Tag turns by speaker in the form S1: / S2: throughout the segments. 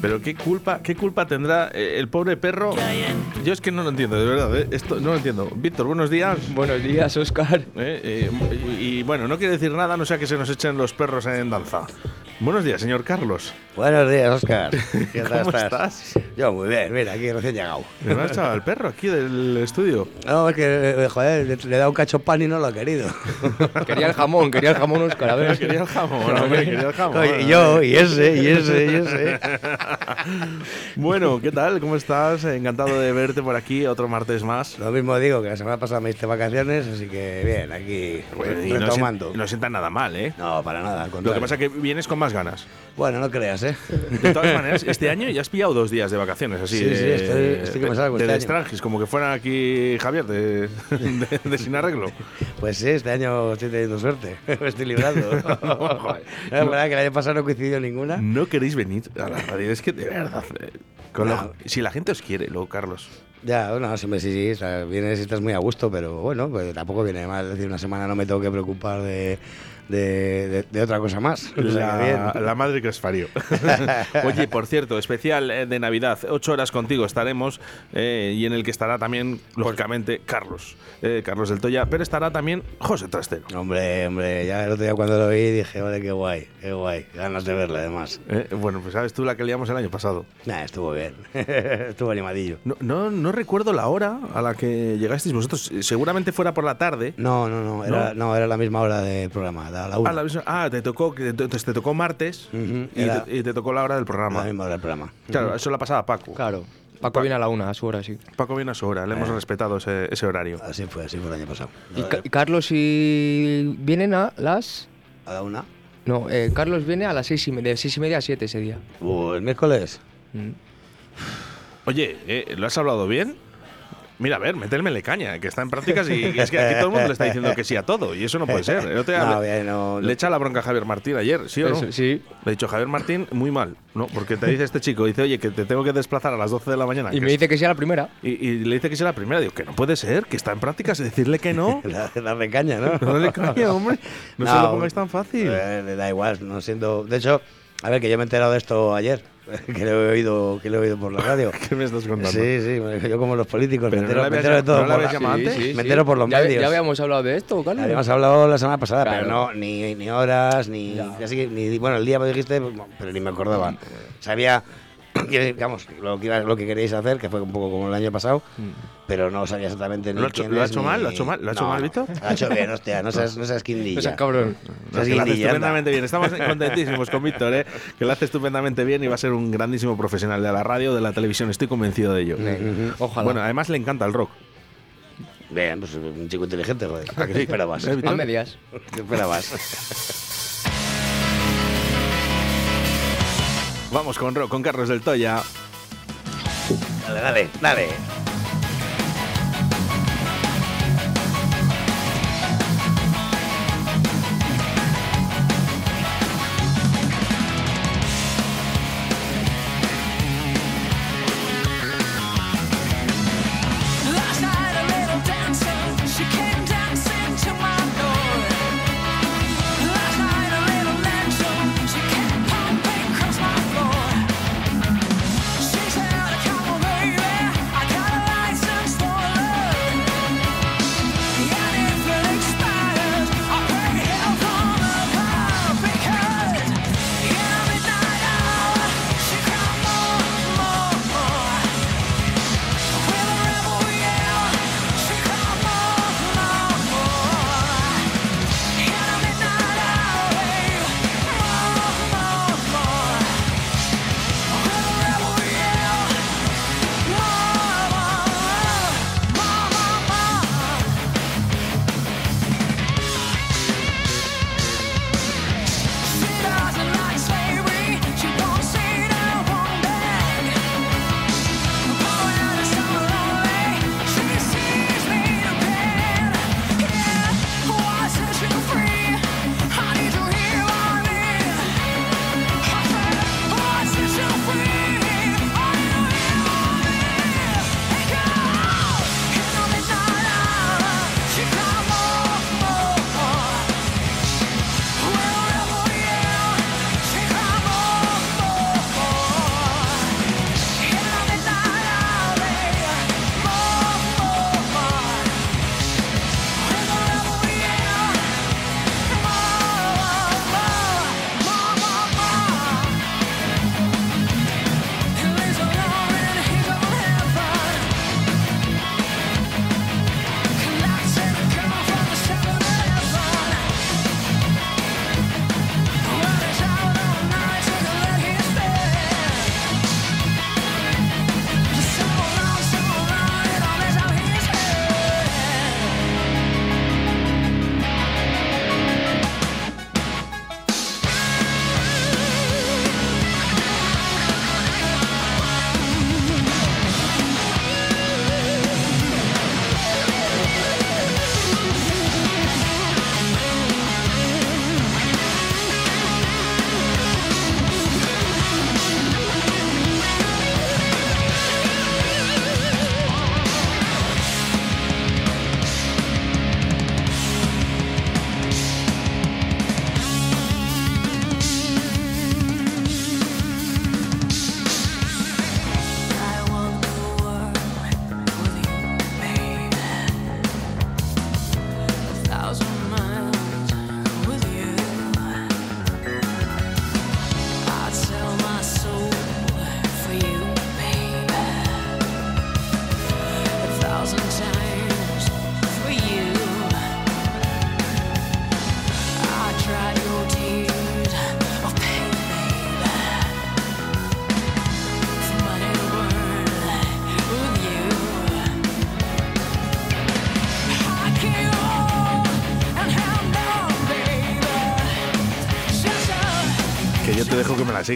S1: Pero qué culpa, qué culpa tendrá eh, el pobre perro.
S2: ¿Qué hay en
S1: Yo es que no lo entiendo, de verdad. eh, Esto no lo entiendo. Víctor, buenos días.
S3: Buenos días, Oscar.
S1: Eh, eh, y, y bueno, no quiere decir nada, no sea que se nos echen los perros en danza. Buenos días, señor Carlos.
S4: Buenos días, Oscar. ¿Qué tal
S1: ¿Cómo
S4: estás?
S1: estás?
S4: Yo muy bien, mira, aquí recién llegado.
S1: Me ha echado al perro aquí del estudio.
S4: No, es que, eh, joder, le, dado un cacho pan y no lo ha querido.
S3: Quería el jamón, quería el jamón, Oscar. A ver.
S1: Quería el jamón, hombre, quería el jamón.
S4: Y yo, y ese, y ese, y ese.
S1: Bueno, ¿qué tal? ¿Cómo estás? Encantado de verte por aquí otro martes más.
S4: Lo mismo digo, que la semana pasada me diste vacaciones, así que bien, aquí
S1: Bueno, y no,
S4: retomando.
S1: no sienta nada mal, ¿eh?
S4: No, para nada, al
S1: Lo que pasa es que vienes con más ganas.
S4: Bueno, no creas, ¿eh?
S1: De todas maneras, este año ya has pillado dos días de vacaciones, así.
S4: Sí, sí,
S1: de-
S4: estoy- estoy que me salgo
S1: de,
S4: este
S1: de como que fuera aquí Javier, de, de- sin arreglo.
S4: Pues sí, este año estoy teniendo suerte. Me estoy librando.
S1: Joder.
S4: Es verdad que el año pasado no coincidió ninguna.
S1: No queréis venir a la radio, es que de verdad. eh, con si la gente os quiere, luego, Carlos.
S4: Ya, bueno, siempre sí, sí, o sea, vienes y estás muy a gusto, pero bueno, pues tampoco viene mal. Es decir, una semana no me tengo que preocupar de, de, de- de otra cosa más.
S1: La, la madre que os parió. Oye, por cierto, especial eh, de Navidad, ocho horas contigo estaremos eh, y en el que estará también, lógicamente, Carlos, eh, Carlos del Toya, pero estará también José Trastero.
S4: Hombre, hombre, ya el otro día cuando lo vi dije, vale, qué guay, qué guay. Ganas de verla, además.
S1: Eh, bueno, pues sabes tú la que liamos el año pasado.
S4: Nah, estuvo bien. estuvo animadillo.
S1: No, no, no recuerdo la hora a la que llegasteis vosotros. Seguramente fuera por la tarde.
S4: No, no, no, era, no. era la misma hora del programa, a la una.
S1: Ah, la misma- ah, te tocó, que- entonces te tocó martes y,
S4: era-
S1: te, y te tocó la hora del
S4: la
S1: programa.
S4: misma hora del programa.
S1: Claro, eso la pasaba Paco.
S3: Claro. Paco viene a la una, a su hora, sí.
S1: Paco viene a su hora, le hemos respetado ese, ese horario.
S4: Así fue, así fue el año pasado.
S3: Y, Ca- y Carlos y vienen a las.
S4: A la una.
S3: No, eh, Carlos viene a las seis y media, de seis y media a siete ese día.
S4: Uh, el miércoles.
S3: Mm.
S1: Oye, ¿eh, ¿lo has hablado bien? Mira, a ver, mételmele caña, que está en prácticas y es que aquí todo el mundo le está diciendo que sí a todo y eso no puede ser. El otro día
S4: No,
S1: le,
S4: bien, no,
S1: le echa la bronca a Javier Martín ayer, ¿sí o no?
S3: Eso, sí.
S1: Le he dicho, Javier Martín, muy mal, ¿no? Porque te dice este chico, dice, oye, que te tengo que desplazar a las 12 de la mañana.
S3: Y me
S1: es-
S3: dice que sea la primera.
S1: y, y le dice que sea la primera. Digo, que no puede ser, que está en prácticas, decirle que no.
S4: Darle caña, ¿no?
S1: No le caña, hombre. No, se lo pongáis tan fácil.
S4: eh, le da igual, no siendo. De hecho, a ver, que yo me he enterado de esto ayer, que lo he oído, que lo he oído por la radio.
S1: ¿Qué me estás contando?
S4: Sí, sí, yo como los políticos,
S1: Pero
S4: me entero, me de todo.
S1: no
S4: por la- me entero por los
S3: ya,
S4: medios.
S3: Ya habíamos hablado de esto, Carlos.
S4: Habíamos hablado la semana pasada,
S3: Claro.
S4: pero no, ni, ni horas, ni, así que- ni. Bueno, el día me dijiste, pero ni me acordaba. Sabía, digamos, lo que, lo que queríais hacer, que fue un poco como el año pasado, pero no sabía exactamente ni
S1: ¿Lo ha hecho-
S4: quién
S1: lo ha
S4: es,
S1: hecho
S4: ni-
S1: mal? ¿Lo ha hecho mal? ¿Lo ha hecho
S4: No,
S1: mal?
S4: Lo ha hecho bien, hostia, no seas, no seas quindilla.
S3: No seas cabrón.
S1: No,
S4: Seas
S1: que lo hace estupendamente bien. Estamos contentísimos con Víctor, ¿eh? que lo hace estupendamente bien y va a ser un grandísimo profesional de la radio, de la televisión. Estoy convencido de ello.
S3: Ojalá.
S1: Bueno, además le encanta el rock.
S4: Bien, pues un chico inteligente, joder.
S1: ¿A
S4: esperabas?
S3: A medias.
S4: ¿Qué esperabas?
S1: Vamos con rock, con Carlos del Toya.
S4: Dale, dale, dale.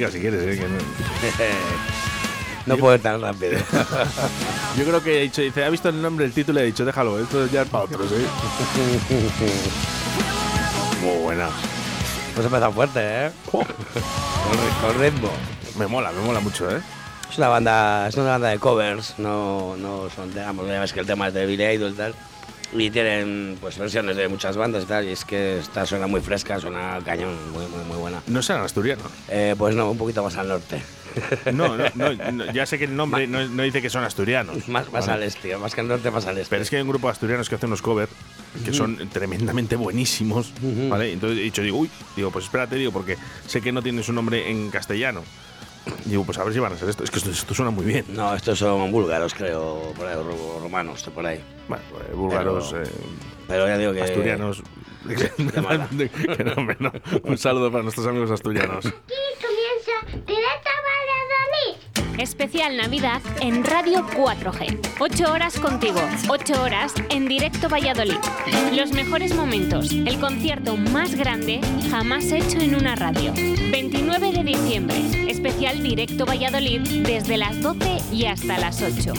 S1: Me si quieres. ¿eh? Que no-
S4: No puedo tan rápido.
S1: Yo creo que he dicho, dice, ha visto el nombre del título y ha dicho, déjalo, esto ya es para otros, ¿eh? Muy buena.
S4: Pues empezado fuerte, ¿eh? Con, ri- con ritmo.
S1: Me mola, me mola mucho, ¿eh?
S4: Es una banda, es una banda de covers, no, no son, digamos, ya ves que el tema es de Billy Idol y tal. Y tienen pues versiones de muchas bandas y tal, y es que esta suena muy fresca, suena cañón, muy, muy, muy buena.
S1: No serán asturianos.
S4: Eh, pues no, un poquito más al norte.
S1: No, no, no, no, ya sé que el nombre no, no dice que son asturianos.
S4: Más, más
S1: Vale.
S4: al este, más que al norte, más al este.
S1: Pero es que hay un grupo de asturianos que hacen unos covers que son tremendamente buenísimos, ¿vale? Entonces he dicho, digo, uy, digo, pues espérate, digo, porque sé que no tiene su nombre en castellano. Digo, pues a ver si van a ser esto. Es que esto, esto suena muy bien.
S4: No, estos son búlgaros, creo, por ahí, o ro- romanos, por ahí.
S1: Bueno, eh, búlgaros,
S4: Pero-
S1: eh,
S4: Pero ya digo que.
S1: asturianos.
S4: mala.
S1: Que no, no. Un saludo para nuestros amigos asturianos.
S5: Especial Navidad en Radio 4G. 8 horas contigo, 8 horas en directo Valladolid. Los mejores momentos, el concierto más grande jamás hecho en una radio. 29 de diciembre, especial directo Valladolid desde las 12 y hasta las 8.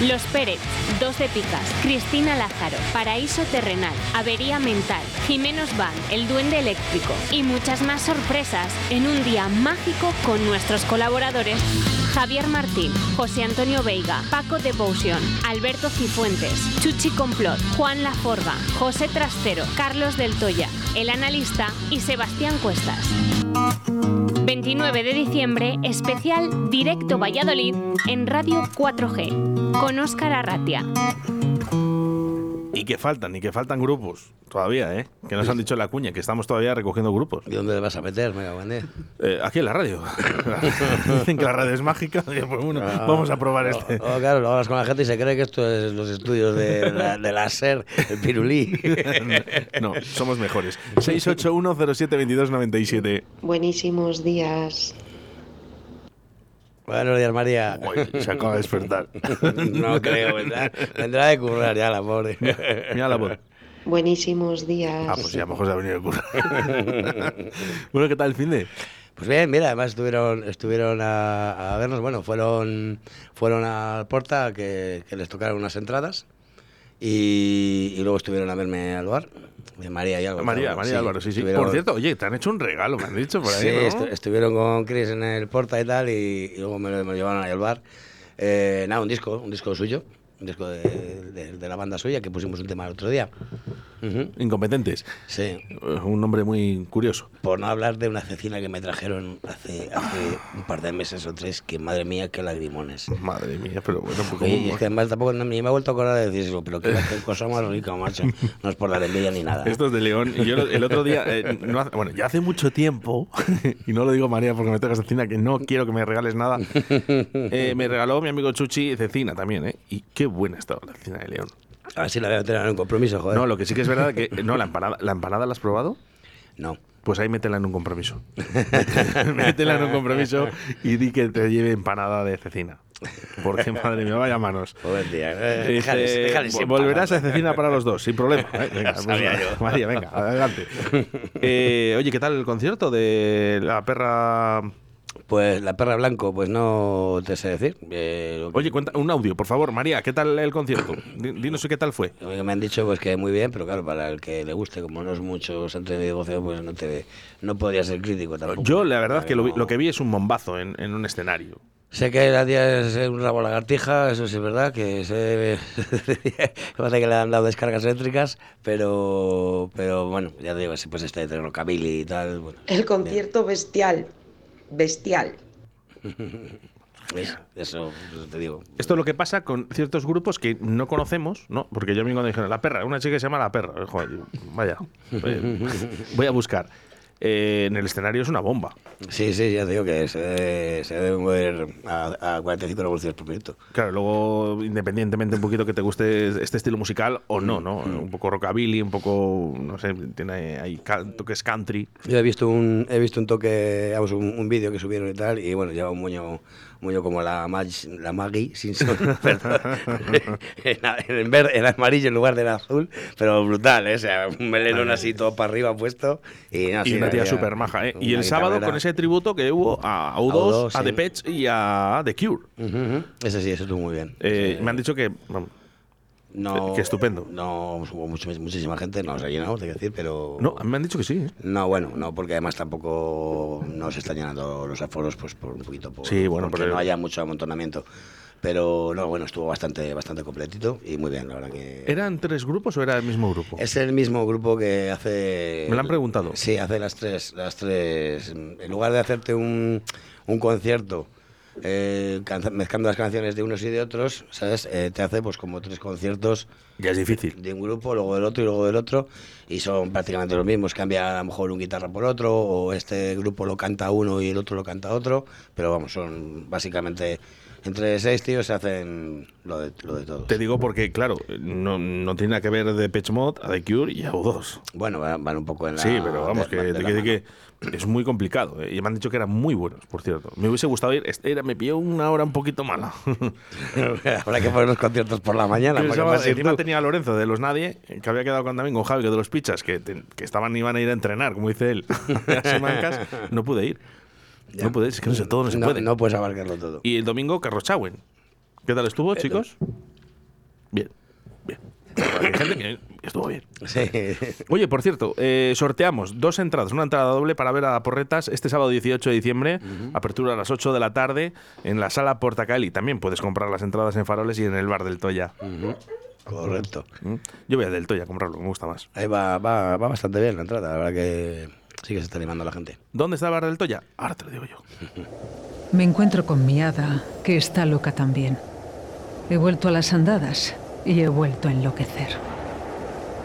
S5: Los Pérez, Dos de Picas, Cristina Lázaro, Paraíso Terrenal, Avería Mental, Jimenos Van, El Duende Eléctrico y muchas más sorpresas en un día mágico con nuestros colaboradores Javier Martín, José Antonio Veiga, Paco de Potion, Alberto Cifuentes, Chuchi Complot, Juan Laforga, José Trastero, Carlos del Toya, El Analista y Sebastián Cuestas. 29 de diciembre, especial Directo Valladolid en Radio 4G, con Óscar Arratia.
S1: Y que faltan, y que faltan grupos todavía, ¿eh? Que nos han dicho en la cuña, que estamos todavía recogiendo grupos.
S4: ¿Y dónde le vas a meter, mega?
S1: Eh, aquí en la radio. Dicen que la radio es mágica. Pues bueno,
S4: Ah.
S1: vamos a probar este.
S4: Oh, claro, lo hablas con la gente y se cree que esto es los estudios de la, de la SER, el pirulí.
S1: No, somos mejores. 681072297.
S6: Buenísimos días.
S4: Buenos días, María.
S1: Uy, se acaba de despertar.
S4: No creo, ¿verdad? Vendrá de currar ya la pobre.
S1: Mira la voz.
S6: Buenísimos días.
S1: Ah, pues ya, a lo mejor se ha venido de currar. bueno, ¿qué tal el fin de?
S4: Pues bien, mira, además estuvieron, estuvieron a, a vernos, bueno, fueron, fueron al Porta que, que les tocaron unas entradas y, y luego estuvieron a verme al bar de María y Álvaro.
S1: María, María Álvaro, sí, sí.
S4: estuvieron-
S1: Por cierto, oye, te han hecho un regalo, me han dicho por ahí,
S4: Sí,
S1: ¿no?
S4: estu- estuvieron con Chris en el Porta y tal, y, y luego me lo, me lo llevaron ahí al bar. Eh, nada, un disco, un disco suyo, un disco de, de- de la banda suya, que pusimos un tema el otro día. Ujú.
S1: Incompetentes.
S4: Sí,
S1: Eh, Un nombre muy curioso.
S4: por no hablar de una cecina que me trajeron hace, hace un par de meses o tres, que madre mía, qué lagrimones.
S1: Madre mía, pero bueno,
S4: Y
S1: como-
S4: es que además tampoco ni me he vuelto a acordar de decirlo, pero qué, cosa más rica, macho. No es por la envidia ni nada.
S1: Esto es de León. Y yo el otro día, eh, no hace- bueno, ya hace mucho tiempo, y no lo digo María porque me toca cecina, que no quiero que me regales nada, eh, me regaló mi amigo Chuchi cecina también, ¿eh? Y qué buena estaba la cecina de León.
S4: A ver si la voy a tener en un compromiso, joder.
S1: No, lo que sí que es verdad que. No, la empanada, ¿la empanada la has probado?
S4: No.
S1: Pues ahí métela en un compromiso. métela en un compromiso y di que te lleve empanada de cecina. Porque, madre mía, vaya manos.
S4: Joder, tía. eh,
S1: Dice,
S4: déjales- déjales en
S1: volverás a cecina para los dos, sin problema. ¿eh? Venga, pues. María, venga, adelante. Eh, oye, ¿qué tal el concierto de la perra?
S4: Pues la perra blanco, pues no te sé decir. Eh,
S1: Oye, cuenta un audio, por favor, María, ¿qué tal el concierto? Di- Dinos qué tal fue.
S4: que me han dicho pues que muy bien, pero claro, para el que le guste, como no es mucho centro de negocio, pues no te no podría ser crítico tampoco.
S1: Yo, la verdad, que lo, vi-
S4: no-
S1: lo que vi es un bombazo en, en un escenario.
S4: Sé que la tía es un rabo lagartija, eso sí es verdad, que se parece que le han dado descargas eléctricas, pero pero bueno, ya te digo, pues este de rockabilly y tal, bueno.
S6: El concierto bestial. Bestial.
S4: Eso, eso te digo.
S1: Esto es lo que pasa con ciertos grupos que no conocemos, ¿no? Porque yo a mí cuando dijeron la perra, una chica que se llama la perra, joder, vaya, voy a buscar. Eh, en el escenario es una bomba.
S4: Sí, sí, ya te digo que se debe, se debe mover a, a 45 revoluciones por minuto.
S1: Claro, luego, independientemente un poquito que te guste este estilo musical o no, ¿no? Un poco rockabilly, un poco, no sé, tiene ahí toques country.
S4: Yo he visto un, he visto un toque, vamos, un, un vídeo que subieron y tal, y bueno, lleva un moño, Moño como la, Mag- la Maggie Simpson, perdón. en, en verde, en amarillo en lugar del azul, pero brutal, ¿eh? O sea, un melenón así todo para arriba puesto. Y, no,
S1: y
S4: sí,
S1: una tía súper maja, ¿eh? Y el sábado con ese tributo que hubo a U2,
S4: U2,
S1: a
S4: sí.
S1: The Pets y a The Cure.
S4: Ujú. Ese sí, ese estuvo muy bien.
S1: Eh, Me han dicho que...
S4: no,
S1: que estupendo.
S4: No, hubo mucho- muchísima gente, no se ha llenado, te decir, pero...
S1: No, me han dicho que sí. ¿eh?
S4: No, bueno, no, porque además tampoco no se están llenando los aforos, pues por un poquito, por,
S1: Sí, bueno,
S4: porque
S1: pero-
S4: no haya mucho amontonamiento. Pero no, bueno, estuvo bastante, bastante completito y muy bien, la verdad que...
S1: ¿Eran tres grupos o era el mismo grupo?
S4: Es el mismo grupo que hace...
S1: Me lo han preguntado.
S4: Sí, hace las tres, las tres... En lugar de hacerte un, un concierto eh, mezclando las canciones de unos y de otros, ¿sabes? Eh, te hace pues como tres conciertos
S1: Ya es difícil.
S4: de un grupo, luego del otro y luego del otro, y son prácticamente los mismos. Cambia a lo mejor un guitarra por otro, o este grupo lo canta uno y el otro lo canta otro, pero vamos, son básicamente entre seis tíos se hacen lo de, lo de todos.
S1: Te digo porque, claro, no, no tiene nada que ver de Pitch Mod a The Cure y a U2.
S4: Bueno, van, van un poco en la.
S1: Sí, pero vamos,
S4: de-
S1: que,
S4: de
S1: decir que es muy complicado. ¿eh? Y me han dicho que eran muy buenos, por cierto. Me hubiese gustado ir. Este era, me pilló una hora un poquito mala.
S4: Habrá que poner los conciertos por la mañana.
S1: Encima tenía a Lorenzo de los Nadie, que había quedado con, también con Javi, que de los Pichas, que, te- que estaban iban a ir a entrenar, como dice él, a Simancas. No pude ir.
S4: Ya.
S1: No pude ir, es que no sé, todo no se
S4: no,
S1: puede.
S4: no puedes abarcarlo todo.
S1: Y el domingo, Carlos Chauen. ¿Qué tal estuvo, chicos? Bien, bien. Hay gente que estuvo bien.
S4: Sí.
S1: Oye, por cierto, eh, sorteamos dos entradas, una entrada doble para ver a Porretas este sábado 18 de diciembre, apertura a las 8 de la tarde en la sala Portacaeli. También puedes comprar las entradas en Faroles y en el bar del Toya.
S4: Correcto.
S1: ¿Mm? Yo voy a del Toya a comprarlo, me gusta más.
S4: Ahí va, va, va bastante bien la entrada, la verdad que sí que se está animando la gente.
S1: ¿Dónde está el bar del Toya? Ahora te lo digo yo.
S7: Me encuentro con mi hada, que está loca también. He vuelto a las andadas y he vuelto a enloquecer.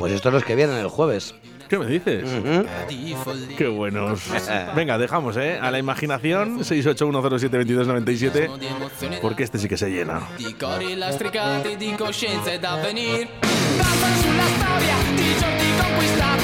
S4: Pues estos los que vienen el jueves.
S1: ¿Qué me dices? Qué buenos. Venga, dejamos, ¿eh? A la imaginación, 681072297, porque este sí que se llena.
S8: Di cori lastricati di coscienza ed avvenir Danzano sulla storia di giorni conquistati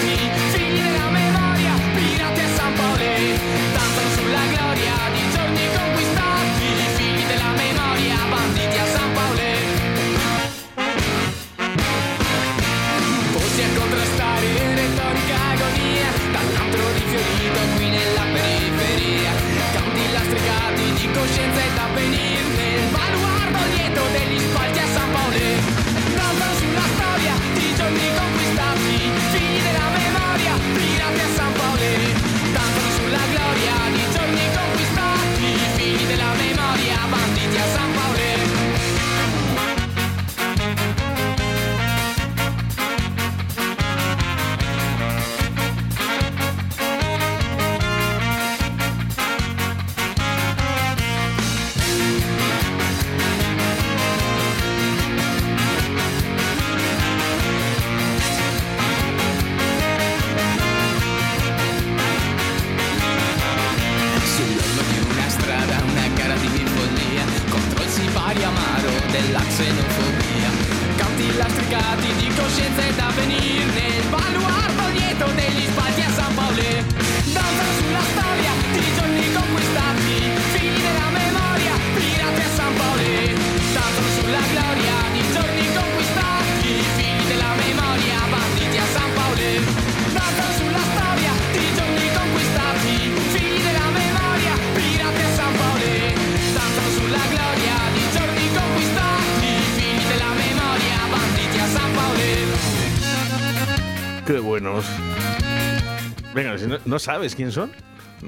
S1: no, ¿no sabes quién son,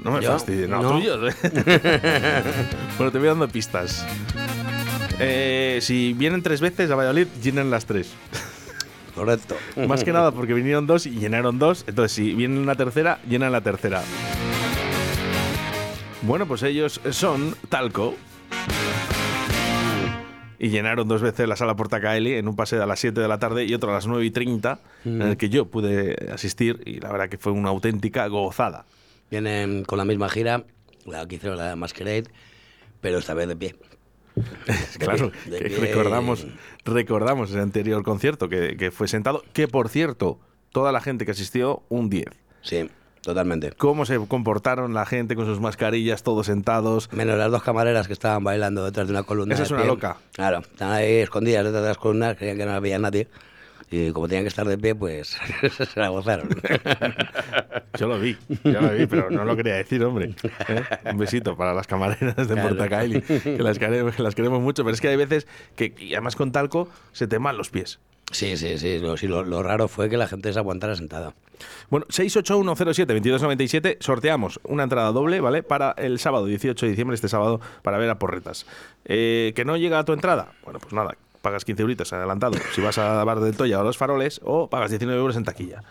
S1: no me fastidies. No,
S4: No.
S1: tuyos. ¿eh? bueno, te voy dando pistas. Eh, si vienen tres veces a Valladolid, llenan las tres.
S4: Correcto.
S1: Más que nada porque vinieron dos y llenaron dos. Entonces, si vienen una tercera, llenan la tercera. Bueno, pues ellos son Talco. Y llenaron dos veces la sala Portacaeli en un paseo a las 7 de la tarde y otro a las 9 y 30, en el que yo pude asistir y la verdad que fue una auténtica gozada.
S4: Vienen con la misma gira, la que hicieron la Masquerade, pero esta vez de pie. De
S1: claro,
S4: pie, de
S1: que
S4: pie.
S1: recordamos, recordamos ese anterior concierto que, que fue sentado, que por cierto, toda la gente que asistió, un 10.
S4: Sí, totalmente.
S1: Cómo se comportaron la gente con sus mascarillas, todos sentados.
S4: Menos las dos camareras que estaban bailando detrás de una columna.
S1: Esa es una
S4: pie.
S1: loca.
S4: Claro, están ahí escondidas detrás de las columnas, creían que no había nadie. Y como tenían que estar de pie, pues se la gozaron.
S1: Yo lo vi, yo lo vi, pero no lo quería decir, hombre. ¿Eh? Un besito para las camareras de
S4: Claro.
S1: Portacaeli, que las queremos, que las queremos mucho, pero es que hay veces que, y además con talco, se te man los pies.
S4: Sí, sí, sí. Lo, sí, lo, lo raro fue que la gente se aguantara sentada.
S1: Bueno, 68107-2297, sorteamos una entrada doble, ¿vale? Para el sábado 18 de diciembre, este sábado, para ver a Porretas. Eh, ¿Que no llega a tu entrada? Bueno, pues nada, pagas 15 euritos adelantado si vas a Bar del Toya o a Los Faroles, o pagas 19 euros en taquilla.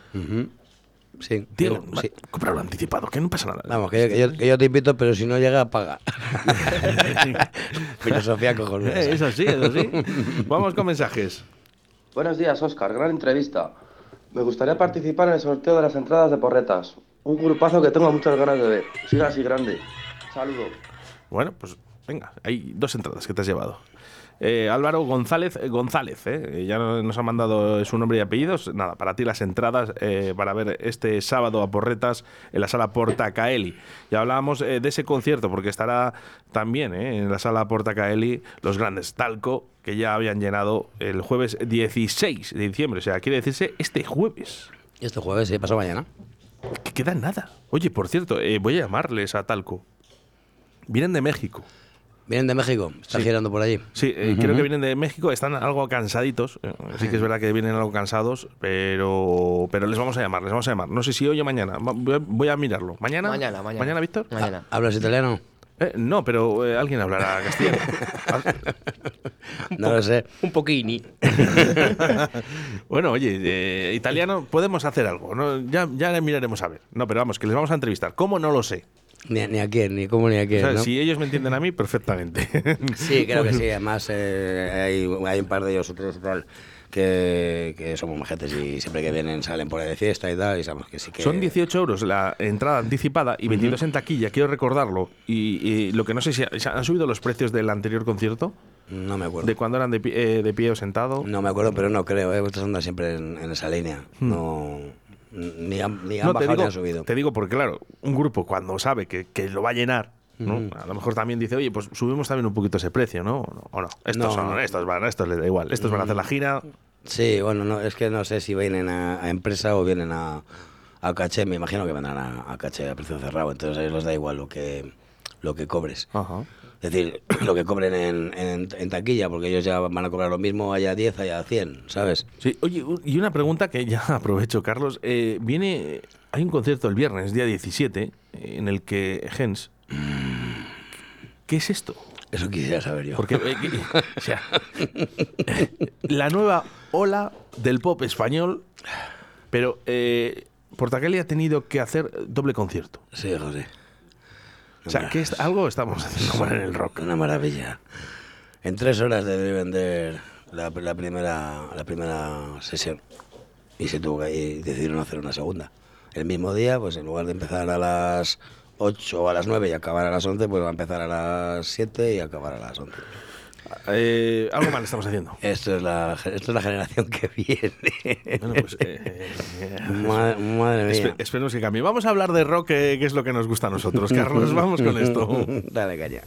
S4: Sí.
S1: Diego,
S4: sí.
S1: va, cómpralo anticipado, que no pasa nada.
S4: Vamos, que yo, que yo- que yo te invito, pero si no llega, paga. Filosofía cojonuda.
S1: Eh, eso sí, eso sí. Vamos con mensajes.
S9: Buenos días, Oscar. Gran entrevista. Me gustaría participar en el sorteo de las entradas de porretas. Un grupazo que tengo muchas ganas de ver. Siga así grande. Saludo.
S1: Bueno, pues venga, hay dos entradas que te has llevado. Eh, Álvaro González eh, González, eh, ya no- nos ha mandado su nombre y apellidos. Nada, para ti las entradas eh, para ver este sábado a Porretas en la sala Portacaeli. Ya hablábamos eh, de ese concierto, porque estará también en la sala Portacaeli los grandes Talco, que ya habían llenado el jueves 16 de diciembre. O sea, quiere decirse este jueves.
S4: Este jueves, sí, pasó mañana.
S1: Que queda nada. Oye, por cierto, voy a llamarles a Talco. Vienen de México.
S4: Vienen de México, están
S1: Sí.
S4: girando por allí.
S1: Sí, eh, creo que vienen de México, están algo cansaditos. eh, Sí que es verdad que vienen algo cansados, pero pero les vamos a llamar, les vamos a llamar. No sé si hoy o mañana. Voy a, voy a mirarlo. ¿Mañana?
S3: Mañana, mañana.
S1: ¿Mañana, Víctor?
S3: Mañana.
S4: ¿Hablas italiano?
S1: Eh, no, pero eh, alguien hablará castellano.
S4: No lo sé.
S3: Un poquini.
S1: bueno, oye, eh, italiano, podemos hacer algo. ¿no? Ya, ya miraremos a ver. No, pero vamos, que les vamos a entrevistar. ¿Cómo? No lo sé.
S4: Ni, ni a quién, ni cómo, ni a
S1: O
S4: quién.
S1: sea,
S4: ¿no?
S1: Si ellos me entienden a mí, perfectamente.
S4: Sí, creo que sí. Además, eh, hay, hay un par de ellos, otros y tal, que, que somos majetes y siempre que vienen salen por ahí de fiesta y tal, y sabemos que sí que...
S1: Son 18 euros la entrada anticipada y 22 en taquilla, quiero recordarlo. Y, y lo que no sé si ¿se han subido los precios del anterior concierto,
S4: No me acuerdo.
S1: de cuando eran de pie, eh, de pie o sentado.
S4: No me acuerdo, pero no creo. ¿eh? Estos andan siempre en, en esa línea. No, ni han, ni han.
S1: No,
S4: bajado ni han subido.
S1: te digo porque, claro, un grupo cuando sabe que, que lo va a llenar, ¿no?
S4: Ujú.
S1: a lo mejor también dice, oye, pues subimos también un poquito ese precio, ¿no? O no. Estos
S4: No,
S1: son, estos van, estos les da igual, estos van a hacer la gira.
S4: Sí, bueno, no, es que no sé si vienen a, a empresa o vienen a, a caché. Me imagino que vendrán a, a caché a precio cerrado. Entonces a ellos les da igual lo que, lo que cobres. Es decir, lo que cobren en, en, en taquilla, porque ellos ya van a cobrar lo mismo allá 10, allá 100, ¿sabes?
S1: Sí, oye, y una pregunta que ya aprovecho, Carlos. Eh, viene, hay un concierto el viernes, día 17, eh, en el que Gens. ¿Qué es esto?
S4: Eso quisiera saber yo.
S1: Porque, eh, o sea, la nueva ola del pop español, pero eh, Portacelli ha tenido que hacer doble concierto.
S4: Sí, José.
S1: O sea, que es, algo estamos haciendo mal en el rock.
S4: Una maravilla. En tres horas debí vender la, la primera, la primera sesión. Y se tuvo que y decidieron hacer una segunda. El mismo día, pues en lugar de empezar a las 8 o a las 9 y acabar a las 11, pues va a empezar a las 7 y acabar a las 11.
S1: Eh, algo mal estamos haciendo.
S4: Esto es la, esto es la generación que viene.
S1: Bueno, pues, eh,
S4: Ma- madre mía.
S1: espe- esperemos que cambie. Vamos a hablar de rock, que, que es lo que nos gusta a nosotros. Carlos, vamos con esto.
S4: Dale, caña.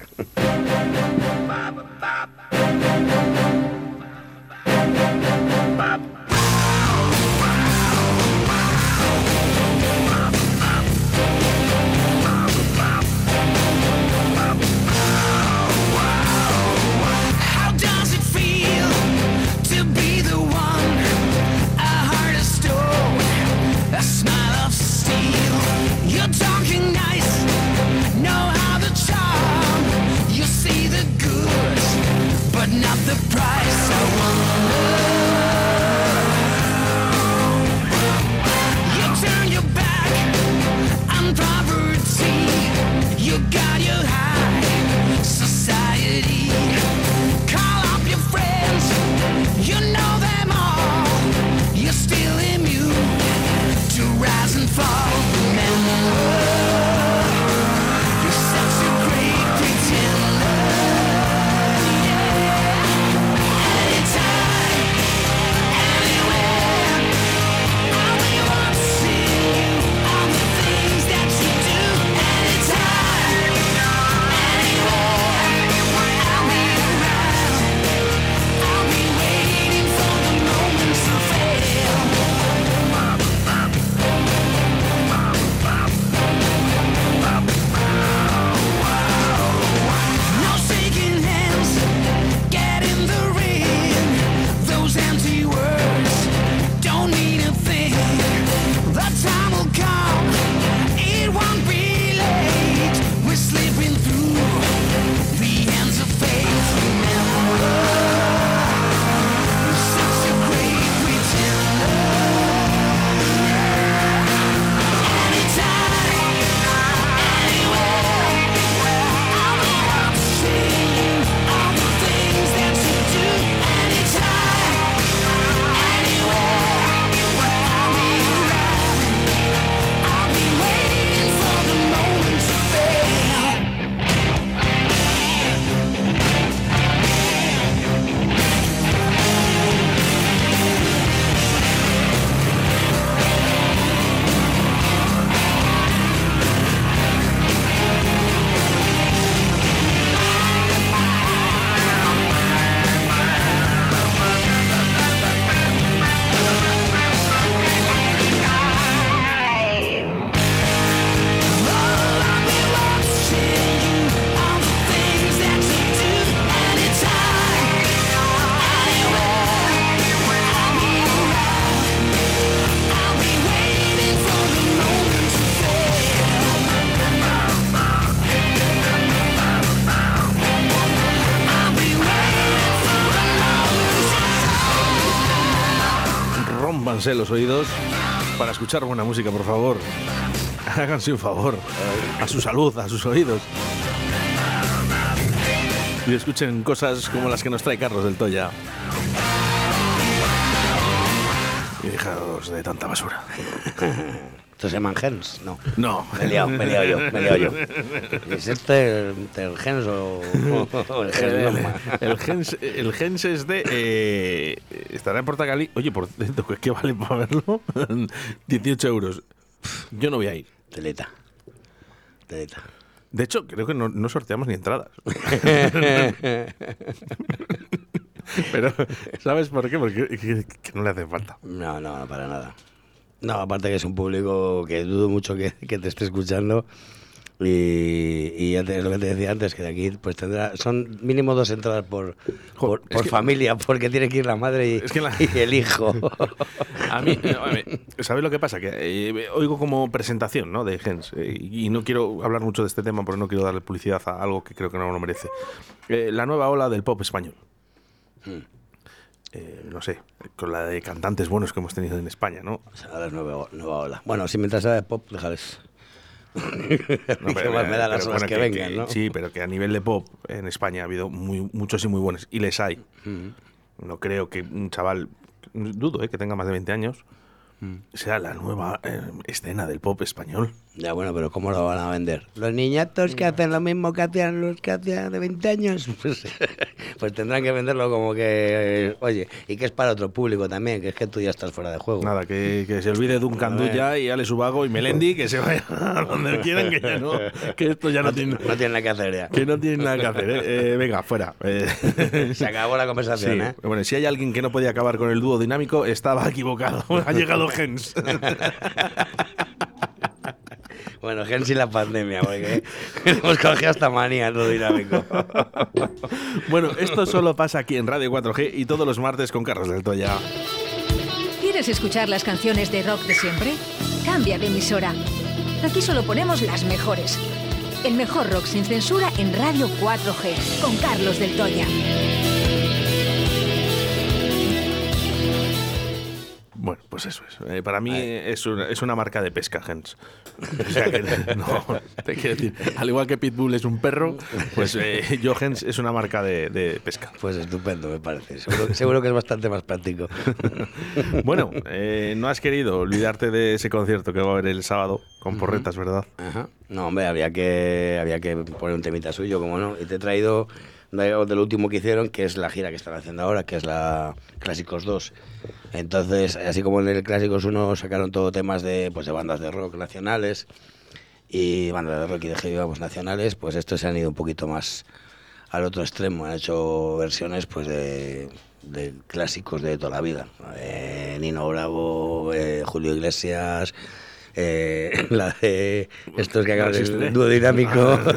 S1: surprise los oídos para escuchar buena música, por favor. Háganse un favor a su salud, a sus oídos. Y escuchen cosas como las que nos trae Carlos del Toya. Y dejaos de tanta basura.
S4: ¿Esto se llaman gens? No.
S1: No.
S4: Me he liado, me he liado yo, me he liado yo. ¿Es este el, el gens o, o el gens?
S1: El gens, el gens es de. eh, estará en Portagalí. Oye, por cierto, ¿qué vale para verlo? 18 euros. Yo no voy a ir.
S4: Teleta. Teleta.
S1: De hecho, creo que no, no sorteamos ni entradas. Pero, ¿sabes por qué? Porque que- que no le hace falta.
S4: No, no, para nada. No, aparte que es un público que dudo mucho que, que te esté escuchando. Y, y ya te- es lo que te decía antes, que de aquí pues tendrá, son mínimo dos entradas por, por,
S1: que-
S4: familia, porque tiene que ir la madre y,
S1: Es que la-
S4: y el hijo.
S1: A mí, eh, ¿sabes lo que pasa? Que eh, oigo como presentación ¿no? de Gens eh, y no quiero hablar mucho de este tema porque no quiero darle publicidad a algo que creo que no lo merece. Eh, la nueva ola del pop español. Eh, no sé, con la de cantantes buenos que hemos tenido en España, ¿no?
S4: Ahora es nueva, nueva ola. Bueno, si mientras sea de pop, déjales.
S1: No,
S4: ¿Qué más me da las
S1: pero
S4: horas
S1: bueno,
S4: que, vengan, ¿no?
S1: Sí, pero que a nivel de pop en España ha habido muy, muchos y muy buenos. Y les hay.
S4: Mm.
S1: No creo que un chaval, dudo, eh, que tenga más de 20 años,
S4: Mm.
S1: sea la nueva eh, escena del pop español.
S4: Ya, bueno, pero ¿cómo lo van a vender? Los niñatos que hacen lo mismo que hacían los que hacían de 20 años, pues, pues tendrán que venderlo como que, oye, y que es para otro público también, que es que tú ya estás fuera de juego.
S1: Nada, que, que se olvide Duncan
S4: A ver.
S1: Duya y Ale Subago y Melendi, que se vayan a donde quieran, que ya no, que esto ya no tiene,
S4: No tienen nada que hacer ya.
S1: que no tienen nada que hacer. eh. Eh, venga, fuera. Eh,
S4: Se acabó la conversación,
S1: sí.
S4: ¿eh?
S1: Bueno, si hay alguien que no podía acabar con el dúo dinámico, estaba equivocado. Ha llegado Gens.
S4: Bueno, Gens y la pandemia, porque hemos cogido esta manía en lo dinámico.
S1: bueno, esto solo pasa aquí en Radio 4G y todos los martes con Carlos del Toya.
S10: ¿Quieres escuchar las canciones de rock de siempre? Cambia de emisora. Aquí solo ponemos las mejores. El mejor rock sin censura en Radio 4G, con Carlos del Toya.
S1: Pues eso es. Eh, para mí es una, es una marca de pesca, Gens. O sea que, no, te quiero decir, al igual que Pitbull es un perro, pues eh, es una marca de, de pesca.
S4: Pues estupendo, me parece. Seguro, seguro que es bastante más práctico.
S1: Bueno, eh, no has querido olvidarte de ese concierto que va a haber el sábado con porretas, ¿verdad?
S4: Ajá. No, hombre, había que, había que poner un temita suyo, como no. Y te he traído de de lo último que hicieron, que es la gira que están haciendo ahora, que es la Clásicos 2. Entonces, así como en el Clásicos 1 sacaron todo temas de, pues, de bandas de rock nacionales y bandas de rock y de heavy vamos, nacionales, pues estos se han ido un poquito más al otro extremo. Han hecho versiones pues de, de clásicos de toda la vida. Eh, Nino Bravo, eh, Julio Iglesias, eh, la de estos que acaban dúo dinámico.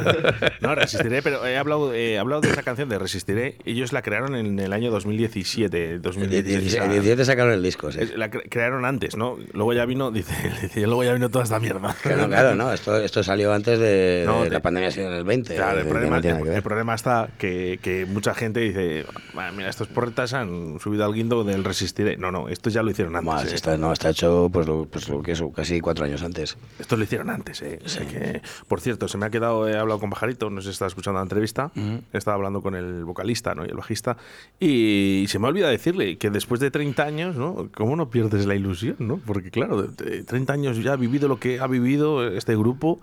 S1: No, resistiré, pero he hablado, he hablado de esa canción de Resistiré. Ellos la crearon en el año 2017.
S4: En
S1: 2017,
S4: 17 sacaron el disco, sí.
S1: La cre- crearon antes, ¿no? Luego ya vino, dice, dice, luego ya vino toda esta mierda.
S4: Claro, claro, no, esto, esto salió antes de,
S1: No,
S4: de
S1: te-
S4: la pandemia, ha sido en el 20.
S1: Claro, el
S4: que
S1: problema,
S4: no
S1: el está que, que mucha gente dice, "Ah, mira, estos porretas han subido al guindo del Resistiré. No, no, esto ya lo hicieron antes.
S4: Más,
S1: eh.
S4: no, está hecho pues lo, pues lo que es casi cuatro años antes.
S1: Esto lo hicieron antes, ¿eh? Sea que, por cierto, se me ha quedado, he hablado con Pajarito, no sé si está escuchando la entrevista, estaba hablando con el vocalista ¿no? y el bajista, y se me olvida decirle que después de 30 años, ¿no? ¿Cómo no pierdes la ilusión, no? Porque claro, de- de 30 años ya ha vivido lo que ha vivido este grupo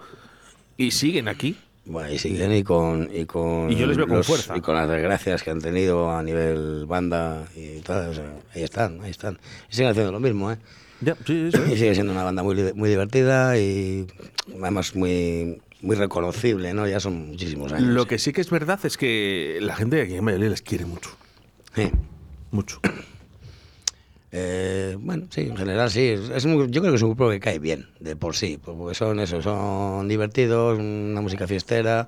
S1: y siguen aquí.
S4: Bueno, y siguen y con, y con
S1: Y yo les veo con fuerza.
S4: y con las desgracias que han tenido a nivel banda y tal, o sea, ahí están, ahí están. Y siguen haciendo lo mismo, ¿eh?
S1: Ya, sí, sí.
S4: Y sigue siendo una banda muy, muy divertida y además muy, muy reconocible, ¿no? Ya son muchísimos años.
S1: Lo que sí que es verdad es que la gente de aquí en Valladolid les quiere mucho.
S4: Sí.
S1: Mucho.
S4: Eh, bueno, sí, en general sí. Es- un- yo creo que es un grupo que cae bien, de por sí, pues, porque son eso, son divertidos, una música fiestera,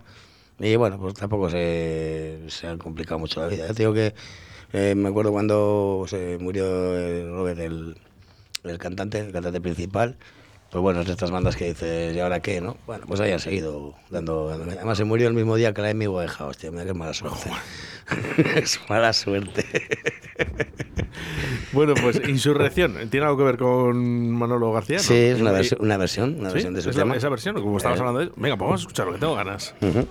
S4: y bueno, pues tampoco se, se han complicado mucho la vida. Te digo que eh, me acuerdo cuando se murió Robert, el, el cantante, el cantante principal, pues bueno, es de estas bandas que dices, ¿y ahora qué, no? Bueno, pues hayan seguido dando. Además, se murió el mismo día que la Amy Winehouse, hostia, mira qué mala suerte. es mala suerte.
S1: Bueno, pues Insurrección, ¿tiene algo que ver con Manolo García? no?
S4: Sí, es una, versi- una versión, una
S1: ¿Sí?
S4: versión de su
S1: ¿Es la-
S4: tema.
S1: esa versión, como estábamos
S4: Eh,
S1: hablando de Venga, pues vamos a escucharlo, que tengo ganas.
S4: ujú.
S2: ¿Dónde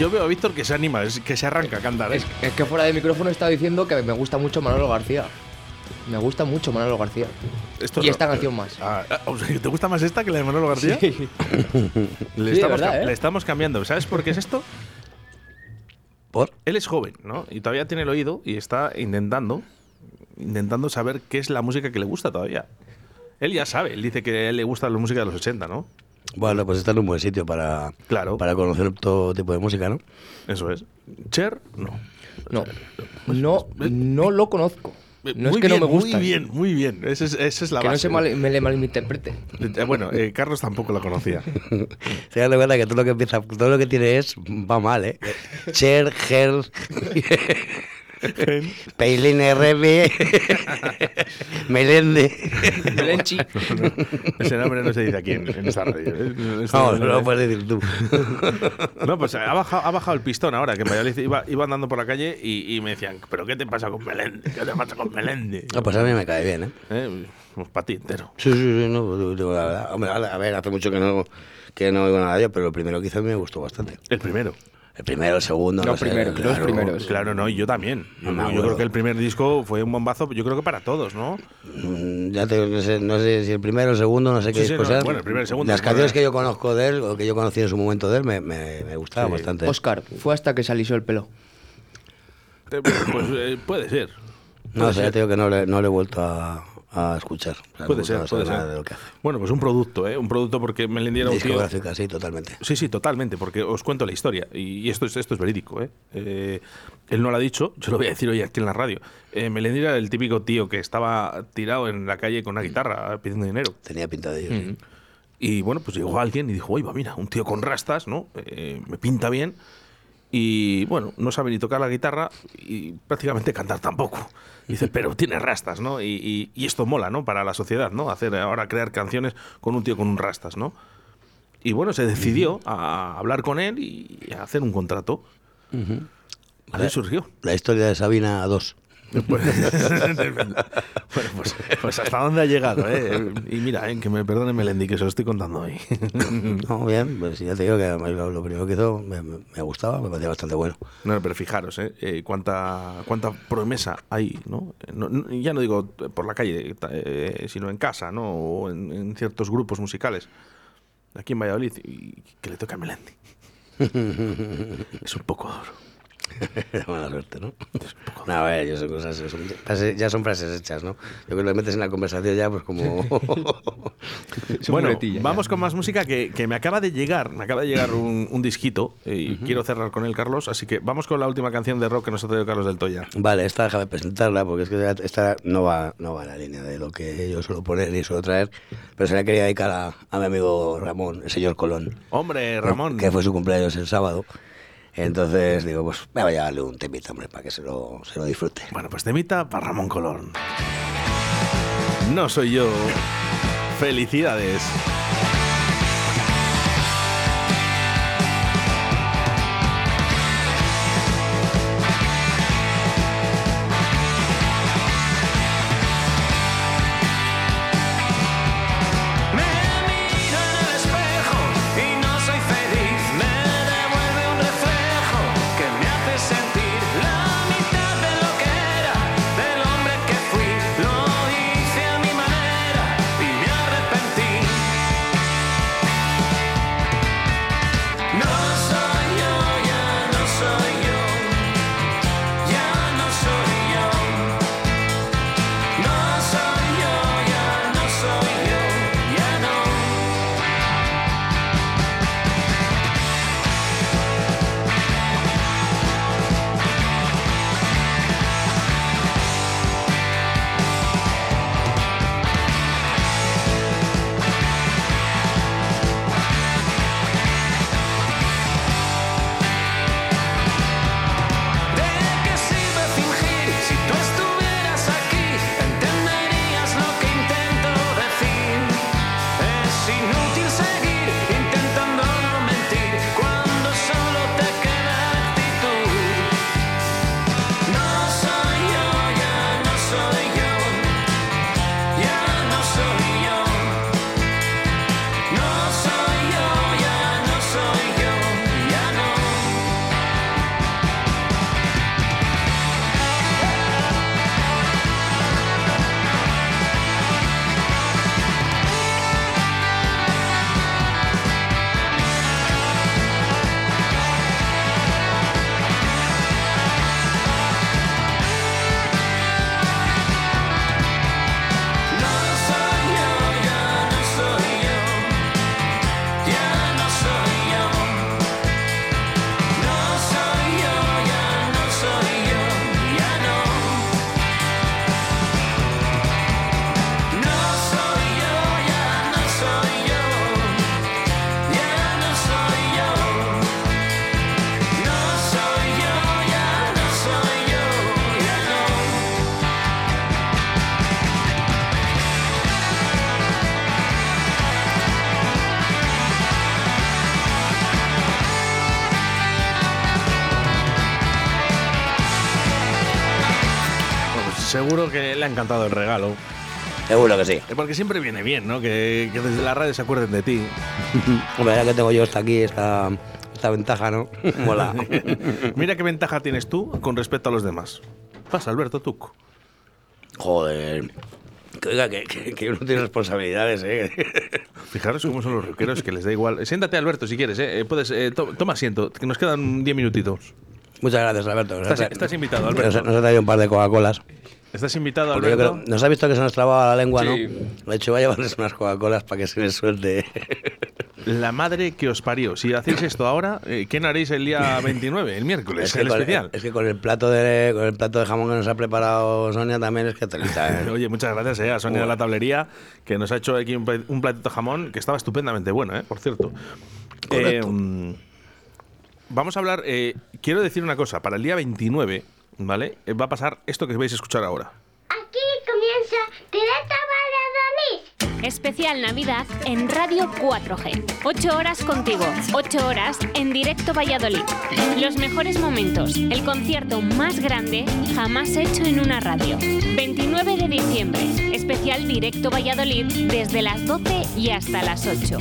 S2: Yo
S1: veo a Víctor que se anima, que se arranca a cantar. ¿eh?
S3: Es, es que fuera de micrófono estaba diciendo que me gusta mucho Manolo García. Me gusta mucho Manolo García.
S1: Esto
S3: y
S1: no-
S3: esta canción más.
S1: Ah, ah, ¿Te gusta más esta que la de Manolo García?
S3: Sí.
S1: Le,
S3: Sí,
S1: estamos,
S3: de verdad,
S1: cam-
S3: ¿eh?
S1: le estamos cambiando. ¿Sabes por qué es esto?
S4: ¿Por?
S1: Él es joven, ¿no? Y todavía tiene el oído y está intentando, intentando saber qué es la música que le gusta todavía. Él ya sabe, él dice que a él le gusta la música de los 80, ¿no?
S4: Bueno, pues está en un buen sitio para,
S1: Claro.
S4: para conocer todo tipo de música, ¿no?
S1: Eso es. Cher, no.
S3: No, no, no lo conozco. No
S1: Muy
S3: es que
S1: bien,
S3: no me gusta.
S1: Muy bien, muy bien. Esa es, esa es la
S3: Que no
S1: base.
S3: se mal- me le malinterprete.
S1: Eh, Bueno, eh, Carlos tampoco la conocía.
S4: Se da cuenta que todo lo que empieza, todo lo que tiene es va mal, ¿eh? Cher, Ger, Peilín RB, Melende.
S3: Melenchi.
S1: Ese nombre no se dice aquí en, en esta radio. ¿eh?
S4: No,
S1: no-
S4: lo puedes decir tú.
S1: No, pues ha bajado, ha bajado el pistón ahora, que en Valladolid iba, iba andando por la calle y, y me decían, ¿pero qué te pasa con Melende? ¿Qué te pasa con Melende?
S4: No, pues a mí me cae bien, ¿eh?
S1: Eh, Pues para ti entero.
S4: Sí, sí, sí, no, digo la verdad. Hombre, a ver, hace mucho que no, que no oigo nada de ello, pero lo primero que hizo a mí me gustó bastante.
S1: El primero.
S4: El primero, el segundo, no,
S3: Los
S4: sé,
S3: primeros, los
S4: claro.
S3: primeros.
S1: Claro, no, y yo también. Yo,
S4: No
S1: creo que el primer disco fue un bombazo, yo creo que para todos, ¿no?
S4: Mm, Ya te, no, sé, no sé si el primero, el segundo, no sé qué
S1: Sí, sí,
S4: disco
S1: no,
S4: sea.
S1: bueno, el primero, el segundo,
S4: Las canciones que yo conozco de él, o que yo conocí en su momento de él, me, me, me gustaban
S1: Sí.
S4: bastante.
S3: Oscar, fue hasta que se alisó el pelo.
S1: Eh, Pues eh, puede ser.
S4: No
S1: Puede
S4: sé, ya
S1: ser.
S4: te digo que no le, no le he vuelto a, a escuchar. O sea, no
S1: Puede ser, puede ser.
S4: de lo que hace.
S1: Bueno, pues un producto, ¿eh? Un producto porque Melendi era un tío...
S4: Sí, totalmente.
S1: Sí, sí, totalmente, porque os cuento la historia. Y esto es, esto es verídico, ¿eh? Eh, Él no lo ha dicho, yo lo voy a decir hoy aquí en la radio. Eh, Melendi era el típico tío que estaba tirado en la calle con una guitarra pidiendo dinero.
S4: Tenía pinta de ello. sí.
S1: Y bueno, pues llegó alguien y dijo, va, mira, un tío con rastas, ¿no? Eh, me pinta bien. Y bueno, no sabe ni tocar la guitarra y prácticamente cantar tampoco. Dice, pero tiene rastas, ¿no? Y, y- y esto mola, ¿no? Para la sociedad, ¿no? Hacer ahora crear canciones con un tío con un rastas, ¿no? Y bueno, se decidió a hablar con él y a hacer un contrato. Así surgió.
S4: La historia de Sabina 2.
S1: Pues, bueno, pues, pues hasta dónde ha llegado, ¿eh? Y mira, eh, que me perdone Melendi, que se lo estoy contando hoy.
S4: No, bien, pues ya te digo que lo, lo primero que hizo me, me- gustaba, me parecía bastante bueno.
S1: No, pero fijaros, ¿eh? Eh, cuánta, cuánta promesa hay, ¿no? No- no- Ya no digo por la calle, eh, sino en casa, ¿no? O en, en ciertos grupos musicales. Aquí en Valladolid, y que le toca a Melendi. Es un poco duro.
S4: mala suerte, ¿no? No, a ver, ya son cosas, son ya son frases hechas, ¿no? Yo creo que lo metes en la conversación ya, pues como...
S1: Bueno, vamos con más música que, que me acaba de llegar, me acaba de llegar un, un disquito y quiero cerrar con él, Carlos, así que vamos con la última canción de rock que nos ha traído Carlos del Toya.
S4: Vale, esta déjame presentarla porque es que esta no va, no va en la línea de lo que yo suelo poner y suelo traer, pero se la quería dedicar a, a mi amigo Ramón, el señor Colón.
S1: Hombre, Ramón.
S4: Que fue su cumpleaños el sábado. Entonces digo, pues me voy a darle un temita, hombre, para que se lo, se lo disfrute.
S1: Bueno, pues temita para Ramón Colón. No soy yo. Felicidades. Seguro que le ha encantado el regalo.
S4: Seguro que sí.
S1: Eh, Porque siempre viene bien, ¿no? Que, que desde la radio se acuerden de ti.
S4: Hombre, ya que tengo yo hasta aquí esta, esta ventaja, ¿no? Mola.
S1: Mira qué ventaja tienes tú con respecto a los demás. Pasa, Alberto Tuc.
S4: Joder. Que, oiga, que, que, que uno tiene responsabilidades, ¿eh?
S1: Fijaros cómo son los rockeros, que les da igual. Siéntate, Alberto, si quieres. ¿eh? Puedes, eh, to- toma asiento, que nos quedan 10 minutitos.
S4: Muchas gracias, Alberto. Nos
S1: Estás, invitado,
S4: Nos,
S1: Alberto.
S4: nos ha traído un par de Coca-Colas.
S1: Estás invitado,
S4: Porque
S1: Alberto.
S4: creo- nos ha visto que se nos trababa la lengua,
S1: Sí.
S4: ¿no? De hecho, va a llevarles unas Coca-Colas para que se les suelte.
S1: La madre que os parió. Si hacéis esto ahora, eh, ¿qué haréis el día 29, el miércoles,
S4: Es que,
S1: el
S4: con,
S1: especial?
S4: es que con el plato de con el plato de jamón que nos ha preparado Sonia también es que telita, ¿eh?
S1: Oye, muchas gracias eh, a Sonia de la Tablería, que nos ha hecho aquí un, un platito de jamón que estaba estupendamente bueno, eh, por cierto.
S4: Correcto.
S1: Eh, vamos a hablar, eh, quiero decir una cosa, para el día 29, ¿vale? Eh, va a pasar esto que vais a escuchar ahora.
S11: Aquí comienza Directo Valladolid.
S5: Especial Navidad en Radio 4G. 8 horas contigo, 8 horas en directo Valladolid. Los mejores momentos, el concierto más grande jamás hecho en una radio. 29 de diciembre, especial directo Valladolid desde las 12 y hasta las 8.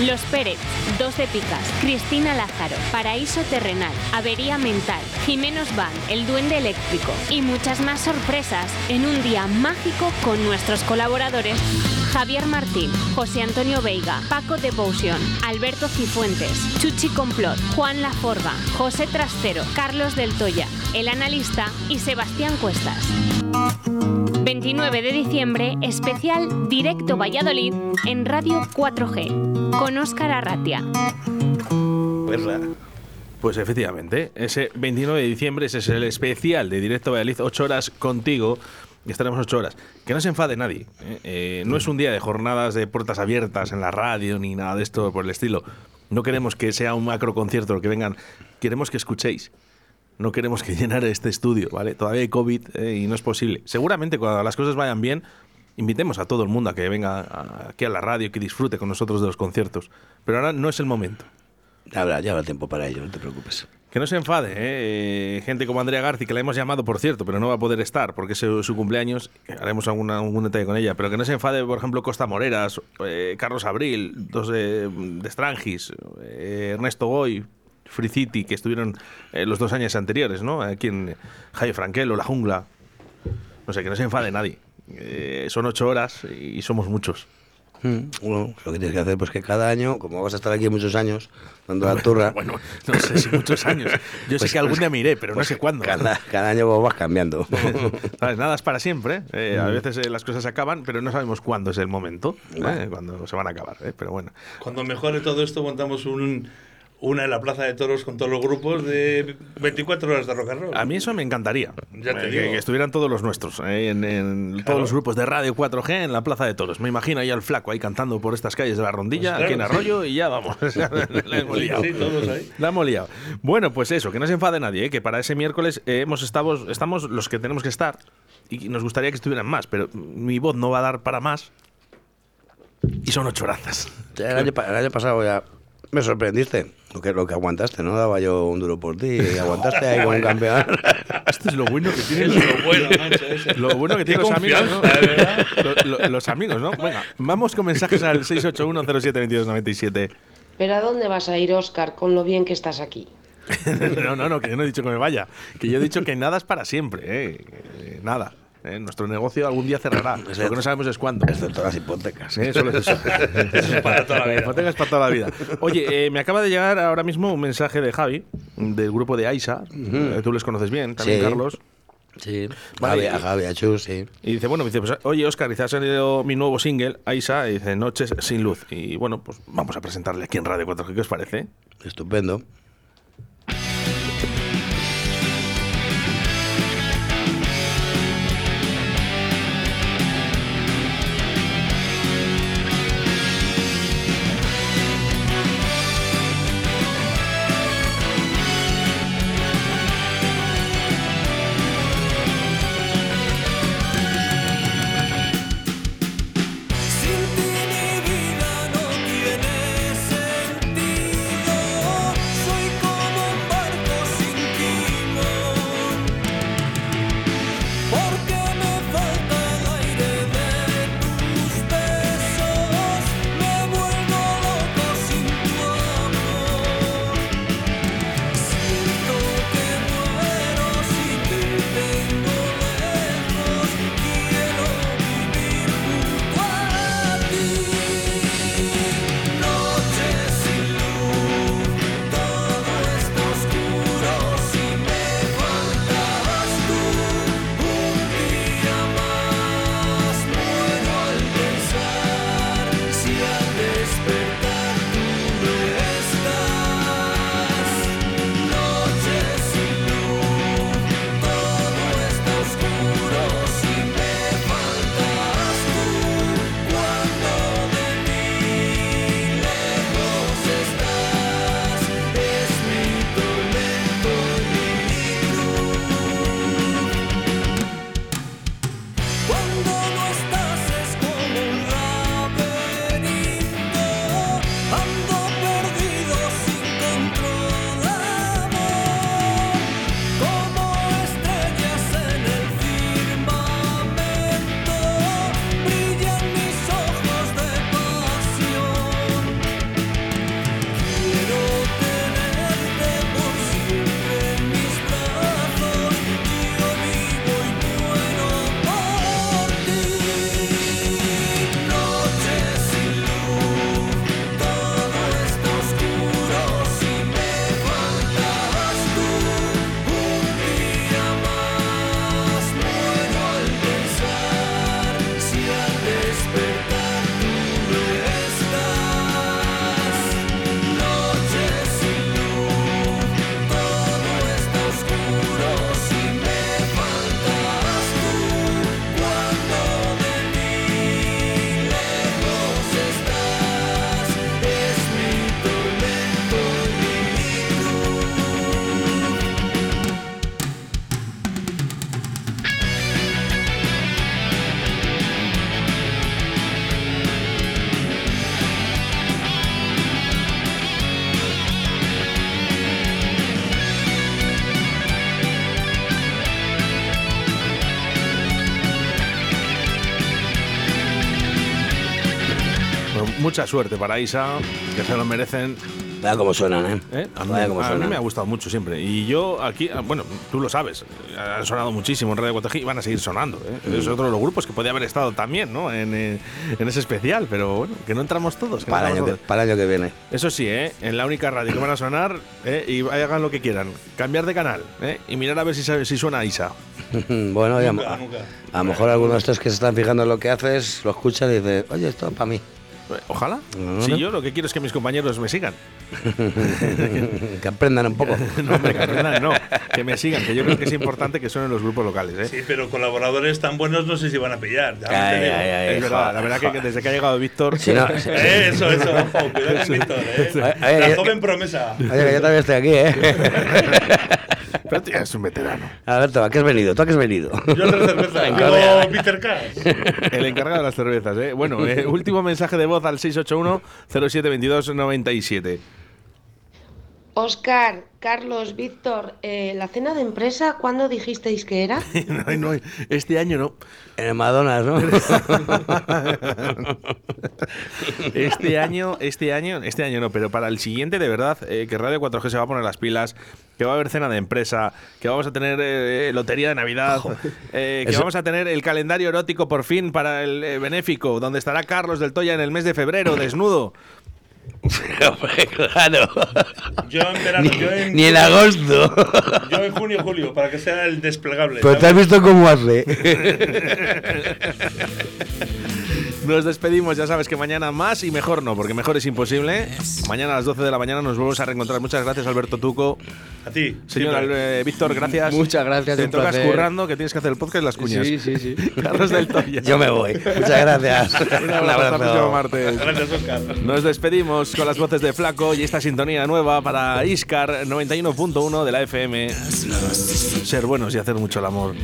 S5: Los Pérez, Dos de Picas, Cristina Lázaro, Paraíso Terrenal, Avería Mental, Jimenos Van, El Duende Eléctrico y muchas más sorpresas en un día mágico con nuestros colaboradores Javier Martín, José Antonio Veiga, Paco Devotion, Alberto Cifuentes, Chuchi Complot, Juan Laforga, José Trastero, Carlos del Toya, El Analista y Sebastián Cuestas. 29 de diciembre, especial Directo Valladolid en Radio 4G, con Óscar Arratia.
S1: Pues efectivamente, ese 29 de diciembre ese es el especial de Directo Valladolid, 8 horas contigo. Y estaremos 8 horas. Que no se enfade nadie. ¿eh? Eh, no es un día de jornadas de puertas abiertas en la radio ni nada de esto por el estilo. No queremos que sea un macro concierto, que vengan. Queremos que escuchéis. No queremos que llenar este estudio, ¿vale? Todavía hay COVID eh, y no es posible. Seguramente cuando las cosas vayan bien, invitemos a todo el mundo a que venga aquí a la radio, que disfrute con nosotros de los conciertos. Pero ahora no es el momento.
S4: Ya habrá, ya habrá tiempo para ello, no te preocupes.
S1: Que no se enfade, ¿eh? Eh, gente como Andrea Garci, que la hemos llamado, por cierto, pero no va a poder estar porque es su, su cumpleaños. Haremos alguna, algún detalle con ella. Pero que no se enfade, por ejemplo, Costa Moreras, eh, Carlos Abril, dos de, de Strangis, Ernesto Goy, Free City, que estuvieron eh, los dos años anteriores, ¿no? Aquí en Jaime Franquelo, La Jungla. No sé, que no se enfade nadie. Eh, son ocho horas y somos muchos.
S4: Mm, Bueno, lo que tienes que hacer pues que cada año, como vas a estar aquí muchos años dando la turra,
S1: Bueno, no sé si muchos años. Yo sé
S4: Pues-
S1: que algún día me iré, pero no
S4: pues
S1: sé cuándo.
S4: Cada, cada año vos vas cambiando.
S1: ¿Sabes? Nada es para siempre. ¿eh? A veces eh, las cosas se acaban, pero no sabemos cuándo es el momento, ¿eh? cuándo se van a acabar. ¿eh? Pero bueno.
S12: Cuando mejore todo esto, montamos un, una en la Plaza de Toros con todos los grupos de 24 horas de rock and roll.
S1: A mí eso me encantaría.
S12: Ya te
S1: Eh,
S12: digo.
S1: que, que estuvieran todos los nuestros, ¿eh? en, en todos los grupos de Radio 4G en la Plaza de Toros. Me imagino ahí al flaco ahí cantando por estas calles de la Rondilla,
S12: Pues
S1: aquí en Arroyo, y ya vamos. la hemos liado.
S12: Sí, todos ahí.
S1: La hemos liado. Bueno, pues eso, que no se enfade nadie, ¿eh? que para ese miércoles eh, hemos estado, estamos los que tenemos que estar y nos gustaría que estuvieran más, pero mi voz no va a dar para más. Y son ocho
S4: El año, pa- el año pasado ya me sorprendiste lo que, lo que aguantaste, ¿no? Daba yo un duro por ti y aguantaste ahí con un campeón.
S1: Esto es lo bueno que tienen
S12: Es lo bueno.
S1: Lo bueno que tienen los amigos, ¿no? Lo- lo- los amigos, ¿no? Venga, vamos con mensajes al 681072297.
S6: ¿Pero a dónde vas a ir, Oscar, con lo bien que estás aquí?
S1: No, no, no, que yo no he dicho que me vaya. Que yo he dicho que nada es para siempre, ¿eh? Nada. ¿Eh? Nuestro negocio algún día cerrará. Lo que no sabemos es cuándo.
S4: Excepto las hipotecas.
S1: Sí, solo es eso.
S12: Eso es para toda la vida.
S1: Hipotecas para toda la vida. Oye, eh, me acaba de llegar ahora mismo un mensaje de Javi, del grupo de Aisa. Eh, Tú les conoces bien, también
S4: Sí.
S1: Carlos.
S4: Sí,
S1: Vale,
S4: Javi, a Javi, a Chus, sí.
S1: Y dice, bueno, dice, pues, oye, Oscar, dice, ha salido mi nuevo single, Aisa, y dice, Noches sin luz. Y bueno, pues vamos a presentarle aquí en Radio 4G, ¿qué os parece?
S4: Estupendo.
S1: Mucha suerte para Isa, que se lo merecen.
S4: Vea cómo suenan, ¿eh?
S1: ¿Eh? A, mí,
S4: Vaya cómo
S1: a mí
S4: suenan.
S1: me ha gustado mucho siempre. Y yo aquí, ah, bueno, tú lo sabes, han sonado muchísimo en Radio 4G y van a seguir sonando. ¿eh? Es otro de los grupos que podía haber estado también, ¿no? En, eh, en ese especial, pero bueno, que no entramos todos. que no
S4: Para el, año
S1: entramos
S4: que, para el año que viene.
S1: Eso sí, ¿eh? En la única radio que van a sonar ¿eh? y hagan lo que quieran. Cambiar de canal ¿eh? y mirar a ver si, si suena Isa.
S4: bueno, a-
S12: nunca.
S4: a lo mejor algunos de estos que se están fijando en lo que haces, lo escuchan y dicen, oye, esto es para mí.
S1: Ojalá.
S4: No,
S1: Si
S4: no.
S1: yo lo que quiero es que mis compañeros me sigan.
S4: que aprendan un poco.
S1: no, hombre, que aprendan, no. Que me sigan, que yo creo que es importante que suenen los grupos locales. ¿eh?
S12: Sí, pero colaboradores tan buenos no sé si van a pillar. ya
S4: Ay, ay, ay,
S1: Es verdad, la verdad que, que desde que ha llegado Víctor.
S4: Si no-
S12: Eh, eso, eso, ojo, cuidado con Víctor, ¿eh? La joven promesa.
S4: Oye, que yo también estoy aquí, ¿eh?
S1: Pero tú ya eres un veterano.
S4: Alberto, ¿a qué has venido? ¿Tú a qué has venido?
S12: Yo de cerveza, yo. Peter Cash.
S1: El encargado de las cervezas, ¿eh? Bueno, eh, último mensaje de voz al 681-072297.
S6: Oscar, Carlos, Víctor, eh, ¿la cena de empresa cuándo dijisteis que era?
S1: No, no, este año no.
S4: En el Madonna, ¿no?
S1: Este año, este año, este año no, pero para el siguiente, de verdad, eh, que Radio 4G se va a poner las pilas, que va a haber cena de empresa, que vamos a tener eh, lotería de Navidad, eh, que
S4: Eso-
S1: vamos a tener el calendario erótico por fin para el eh, benéfico, donde estará Carlos del Toya en el mes de febrero, desnudo.
S4: Hombre, claro.
S12: Yo en verano,
S4: Ni,
S12: yo en,
S4: ni en agosto.
S12: Yo en junio, julio, para que sea el desplegable.
S4: Pero te
S12: ¿sabes?
S4: has visto cómo hace.
S1: Nos despedimos, ya sabes que mañana más y mejor no, porque mejor es imposible. Mañana a las 12 de la mañana nos volvemos a reencontrar. Muchas gracias, Alberto Tuco.
S12: A ti.
S1: Señor eh, Víctor, gracias.
S3: Muchas gracias,
S1: Te
S3: un
S1: tocas
S3: placer.
S1: currando que tienes que hacer el podcast y las cuñas.
S3: Sí, sí, sí.
S1: Carlos del Toya.
S4: Yo me voy. Muchas gracias.
S1: Un abrazo, hasta el próximo martes.
S12: Gracias, Oscar.
S1: Nos despedimos con las voces de Flaco y esta sintonía nueva para Iscar 91.1 de la FM. Ser buenos y hacer mucho el amor.